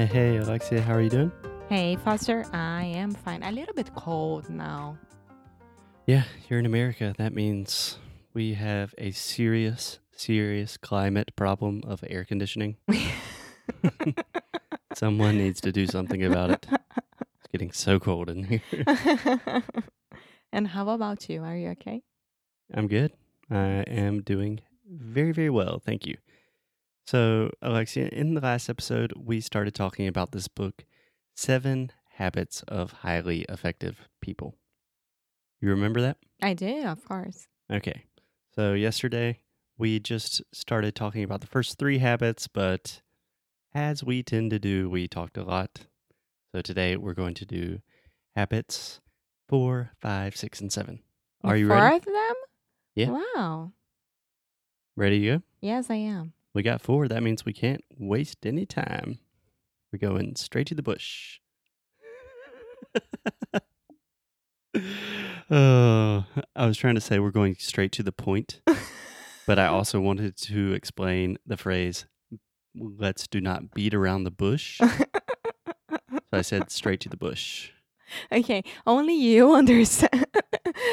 Hey, hey, Alexia, how are you doing? Hey, Foster, I am fine. A little bit cold now. Yeah, you're in America. That means we have a serious, serious climate problem of air conditioning. Someone needs to do something about it. It's getting so cold in here. and how about you? Are you okay? I'm good. I am doing very, very well. Thank you. So, Alexia, in the last episode, we started talking about this book, Seven Habits of Highly Effective People. You remember that? I did, of course. Okay. So, yesterday, we just started talking about the first three habits, but as we tend to do, we talked a lot. So, today, we're going to do habits four, five, six, and seven. Are you Four ready? of them? Yeah. Wow. Ready to go? Yes, I am. We got four. That means we can't waste any time. We're going straight to the bush. oh, I was trying to say we're going straight to the point, but I also wanted to explain the phrase let's do not beat around the bush. So I said straight to the bush. okay, only you understand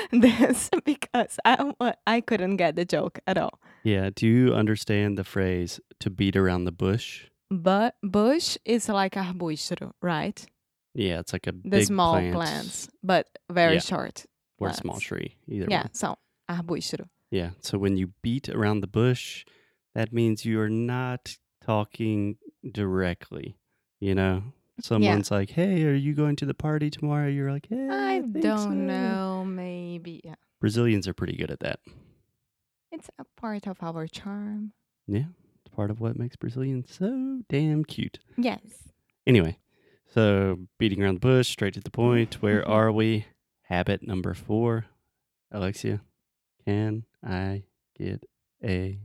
this because I, I couldn't get the joke at all. Yeah. Do you understand the phrase to beat around the bush? But bush is like arbusto, right? Yeah, it's like a The big small plant plants, but very Yeah. short. or a small tree. Either Yeah, one. so arbusto. Yeah. So when you beat around the bush, that means you are not talking directly. You know, someone's like, "Hey, are you going to the party tomorrow?" You're like, "Hey, I, I don't so." know, maybe. Brazilians are pretty good at that. It's a part of our charm. Yeah, it's part of what makes Brazilians so damn cute. Yes. Anyway, so beating around the bush, straight to the point. Where are we? Habit number four, Alexia. Can I get a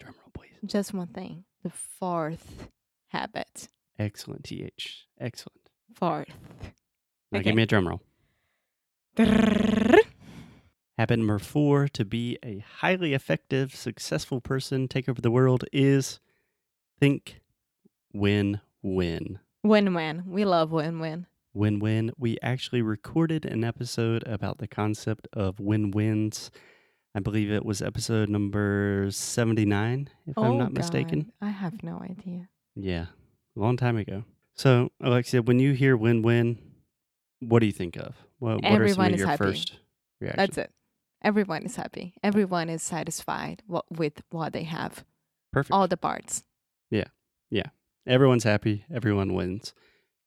drum roll, please? Just one thing. The fourth habit. Excellent, th. Excellent. Fourth. Now Okay. give me a drum roll. Habit number four to be a highly effective, successful person, take over the world is think win win. Win win. We love win win. Win win. We actually recorded an episode about the concept of win wins. I believe it was episode number 79, if I'm oh, not mistaken. Oh, I have no idea. Yeah, a long time ago. So, Alexia, when you hear win win, what do you think of? What, what are some of your happy. first reactions? That's it. Everyone is happy. Everyone is satisfied what, with what they have. Perfect. All the parts. Yeah. Yeah. Everyone's happy. Everyone wins.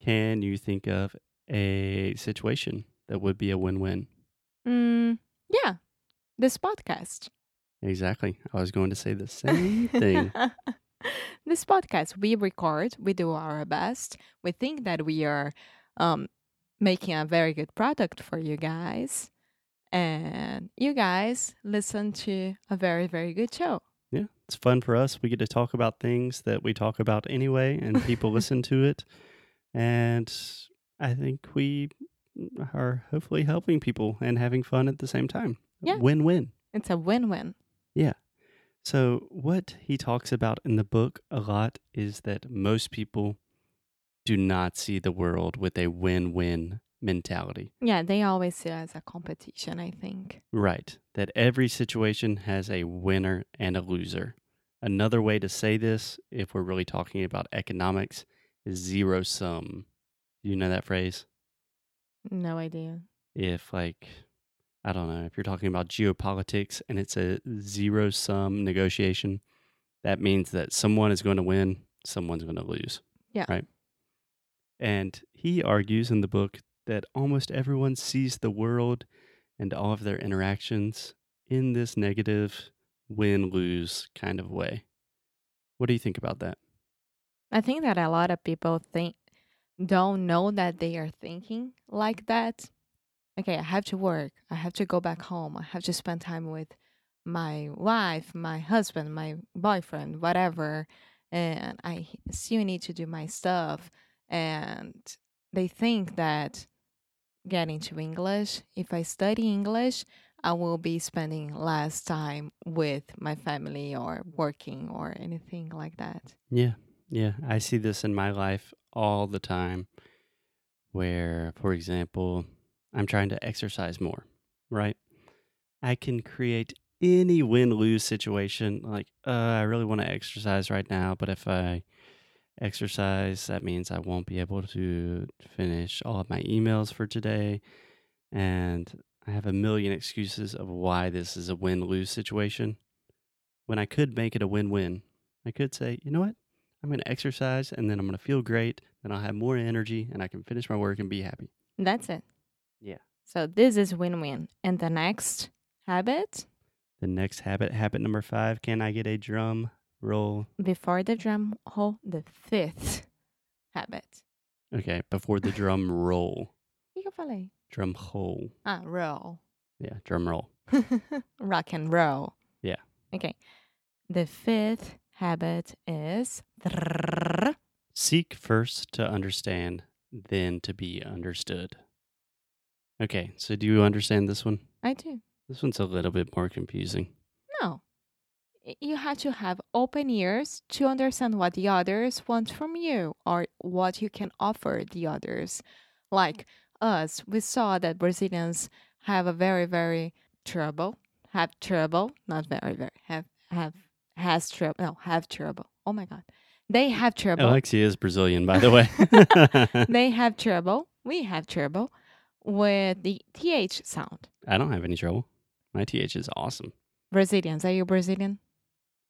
Can you think of a situation that would be a win-win? Mm, yeah. This podcast. Exactly. I was going to say the same thing. this podcast we record, we do our best. We think that we are um making a very good product for you guys. And you guys listen to a very, very good show. Yeah, it's fun for us. We get to talk about things that we talk about anyway, and people listen to it. And I think we are hopefully helping people and having fun at the same time. Yeah. Win win. It's a win win. Yeah. So, what he talks about in the book a lot is that most people do not see the world with a win win mentality. Yeah, they always see it as a competition, I think. Right. That every situation has a winner and a loser. Another way to say this, if we're really talking about economics, is zero sum. Do you know that phrase? No idea. If, like, I don't know, if you're talking about geopolitics and it's a zero sum negotiation, that means that someone is going to win, someone's going to lose. Yeah. Right. And he argues in the book that almost everyone sees the world and all of their interactions in this negative win lose kind of way. What do you think about that? I think that a lot of people think don't know that they are thinking like that. Okay, I have to work. I have to go back home. I have to spend time with my wife, my husband, my boyfriend, whatever. And I still need to do my stuff. And they think that getting into English, if I study English, I will be spending less time with my family or working or anything like that. Yeah. Yeah. I see this in my life all the time where, for example, I'm trying to exercise more, right? I can create any win lose situation. Like, uh, I really want to exercise right now, but if I exercise, that means I won't be able to finish all of my emails for today. And I have a million excuses of why this is a win lose situation. When I could make it a win win, I could say, you know what? I'm going to exercise and then I'm going to feel great. Then I'll have more energy and I can finish my work and be happy. That's it. Yeah. So this is win win. And the next habit The next habit, habit number five, can I get a drum roll? before the drum hole, the fifth habit. Okay, before the drum roll. O que que eu falei? Drum hole. Ah, roll. Yeah, drum roll. Rock and roll. Yeah. Okay. The fifth habit is Seek first to understand, then to be understood. Okay, so do you understand this one? I do. This one's a little bit more confusing. You have to have open ears to understand what the others want from you or what you can offer the others. Like us, we saw that Brazilians have a very, very trouble, have trouble, not very, very, have, have, has trouble, no, have trouble. Oh my God. They have trouble. Alexia is Brazilian, by the way. they have trouble. We have trouble with the TH sound. I don't have any trouble. My TH is awesome. Brazilians, are you Brazilian?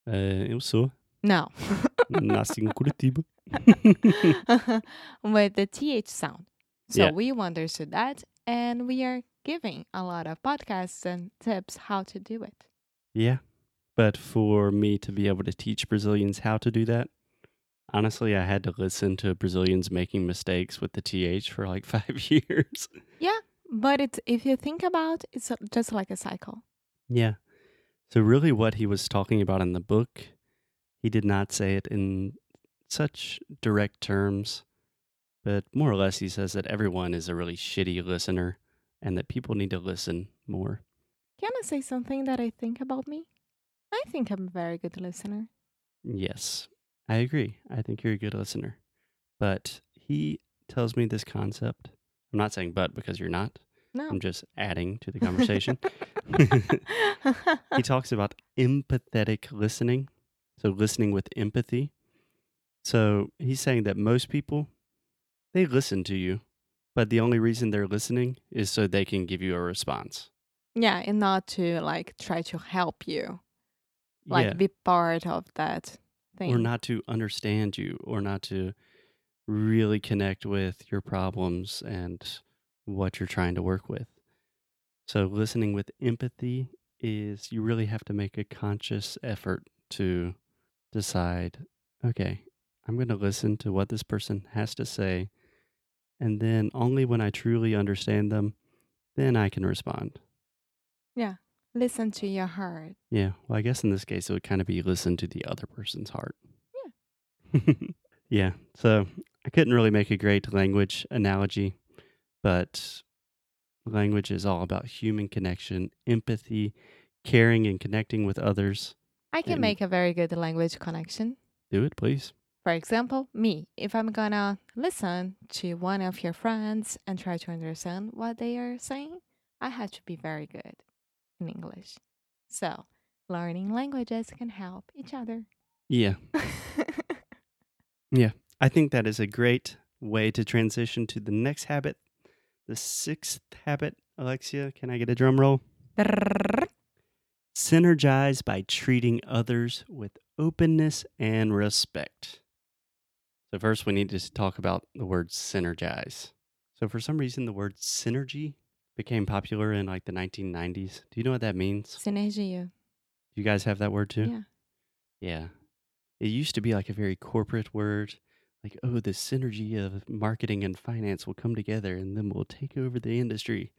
Uh, eu sou. No. Nasci em Curitiba. with the TH sound. So Yeah. we understood that and we are giving a lot of podcasts and tips how to do it. Yeah. But for me to be able to teach Brazilians how to do that, honestly, I had to listen to Brazilians making mistakes with the TH for like five years. Yeah. But it's if you think about it's just like a cycle. Yeah. So, really, what he was talking about in the book, he did not say it in such direct terms, but more or less, he says that everyone is a really shitty listener and that people need to listen more. Can I say something that I think about me? I think I'm a very good listener. Yes, I agree. I think you're a good listener. But he tells me this concept. I'm not saying but because you're not. No. I'm just adding to the conversation. He talks about empathetic listening. So listening with empathy. So he's saying that most people they listen to you, but the only reason they're listening is so they can give you a response. yeah, and not to like try to help you, like yeah. be part of that thing. or not to understand you or not to really connect with your problems and what you're trying to work with. So, listening with empathy is you really have to make a conscious effort to decide okay, I'm going to listen to what this person has to say and then only when I truly understand them, then I can respond. Yeah. Listen to your heart. Yeah. Well, I guess in this case, it would kind of be listen to the other person's heart. Yeah. yeah. So I couldn't really make a great language analogy, but language is all about human connection, empathy, caring, and connecting with others. I can And- make a very good language connection. Do it, please. For example, me, if I'm gonna listen to one of your friends and try to understand what they are saying, I have to be very good in English. So, learning languages can help each other. Yeah. Yeah. I think that is a great way to transition to the next habit. The sixth habit, Alexia, can I get a drum roll? Synergize by treating others with openness and respect. So, first, we need to talk about the word synergize. So, for some reason, the word synergy became popular in like the 1990s. Do you know what that means? Synergia. Do you guys have that word too? Yeah. Yeah. It used to be like a very corporate word, like, oh, the synergy of marketing and finance will come together and then we'll take over the industry.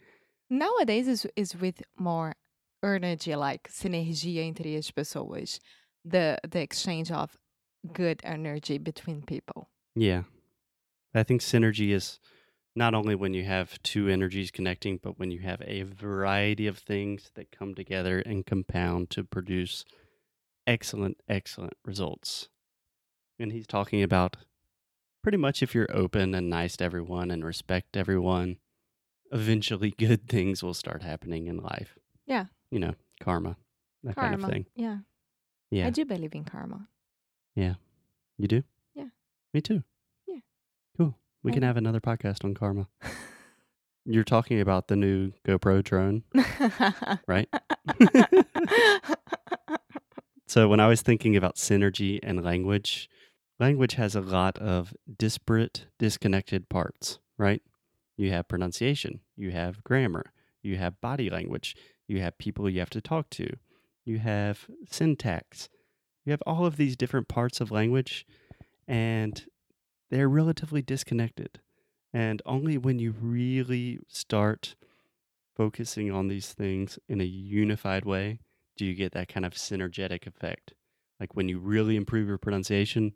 Nowadays is is with more energy, like sinergia entre as pessoas, the the exchange of good energy between people. Yeah. I think synergy is not only when you have two energies connecting, but when you have a variety of things that come together and compound to produce excellent, excellent results. And he's talking about pretty much if you're open and nice to everyone and respect everyone, eventually good things will start happening in life. Yeah. You know, karma, that karma. kind of thing. Yeah. Yeah. I do believe in karma. Yeah. You do? Yeah. Me too. Yeah. Cool. We can I- have another podcast on karma. You're talking about the new GoPro drone, right? So when I was thinking about synergy and language, language has a lot of disparate, disconnected parts, right? You have pronunciation, you have grammar, you have body language, you have people you have to talk to, you have syntax. You have all of these different parts of language and they're relatively disconnected. And only when you really start focusing on these things in a unified way do you get that kind of synergetic effect. Like when you really improve your pronunciation,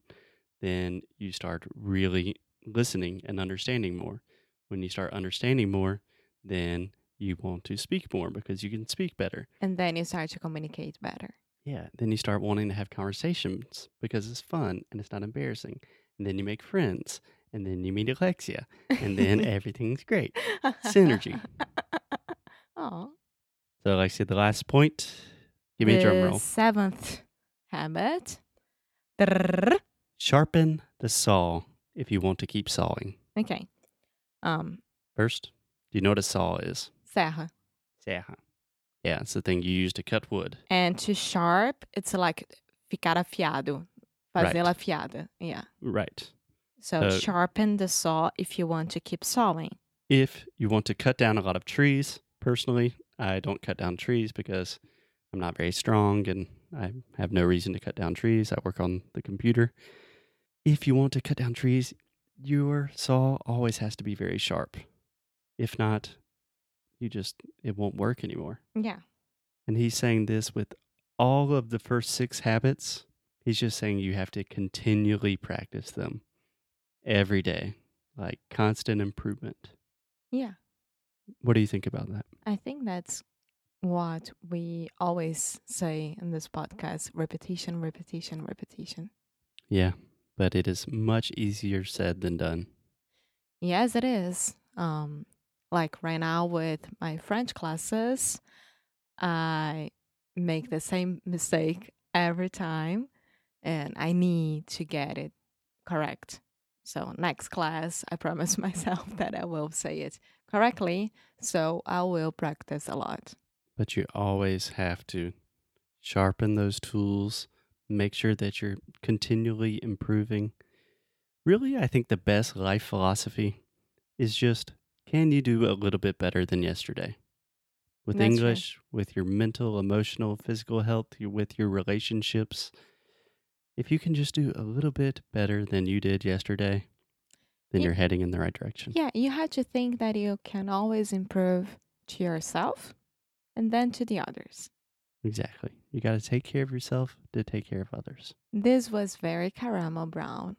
then you start really listening and understanding more. When you start understanding more, then you want to speak more because you can speak better. and then you start to communicate better. Yeah, then you start wanting to have conversations because it's fun and it's not embarrassing. And then you make friends, and then you meet Alexia, and then everything's great. Synergy. Oh. So, Alexia, the last point, give me a drum roll. Seventh habit. Drrrr. Sharpen the saw if you want to keep sawing. Okay. Um, First, do you know what a saw is? serra. Serra. Yeah, it's the thing you use to cut wood. And to sharp, it's like ficar afiado. Right. Fazer afiada. Yeah. Right. So Uh, sharpen the saw if you want to keep sawing. If you want to cut down a lot of trees, personally, I don't cut down trees because I'm not very strong and I have no reason to cut down trees. I work on the computer. If you want to cut down trees, your saw always has to be very sharp. If not, you just, it won't work anymore. Yeah. And he's saying this with all of the first six habits. He's just saying you have to continually practice them every day, like constant improvement. Yeah. What do you think about that? I think that's what we always say in this podcast repetition, repetition, repetition. Yeah, but it is much easier said than done. Yes, it is. Um, like right now with my French classes, I make the same mistake every time and I need to get it correct. So, next class, I promise myself that I will say it correctly. So, I will practice a lot. But you always have to sharpen those tools, make sure that you're continually improving. Really, I think the best life philosophy is just can you do a little bit better than yesterday? With That's. English, with your mental, emotional, physical health, with your relationships. If you can just do a little bit better than you did yesterday, then you're heading in the right direction. Yeah, you have to think that you can always improve to yourself and then to the others. Exactly. You got to take care of yourself to take care of others. This was very Karamo Brown.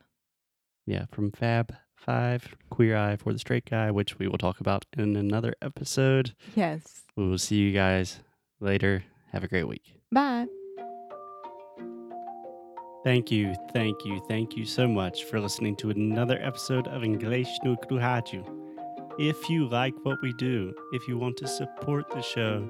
Yeah, from Fab Five, Queer Eye for the Straight Guy, which we will talk about in another episode. Yes. We will see you guys later. Have a great week. Bye. Thank you, thank you, thank you so much for listening to another episode of English no Kruhaju. If you like what we do, if you want to support the show,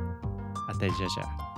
啊，等一下下。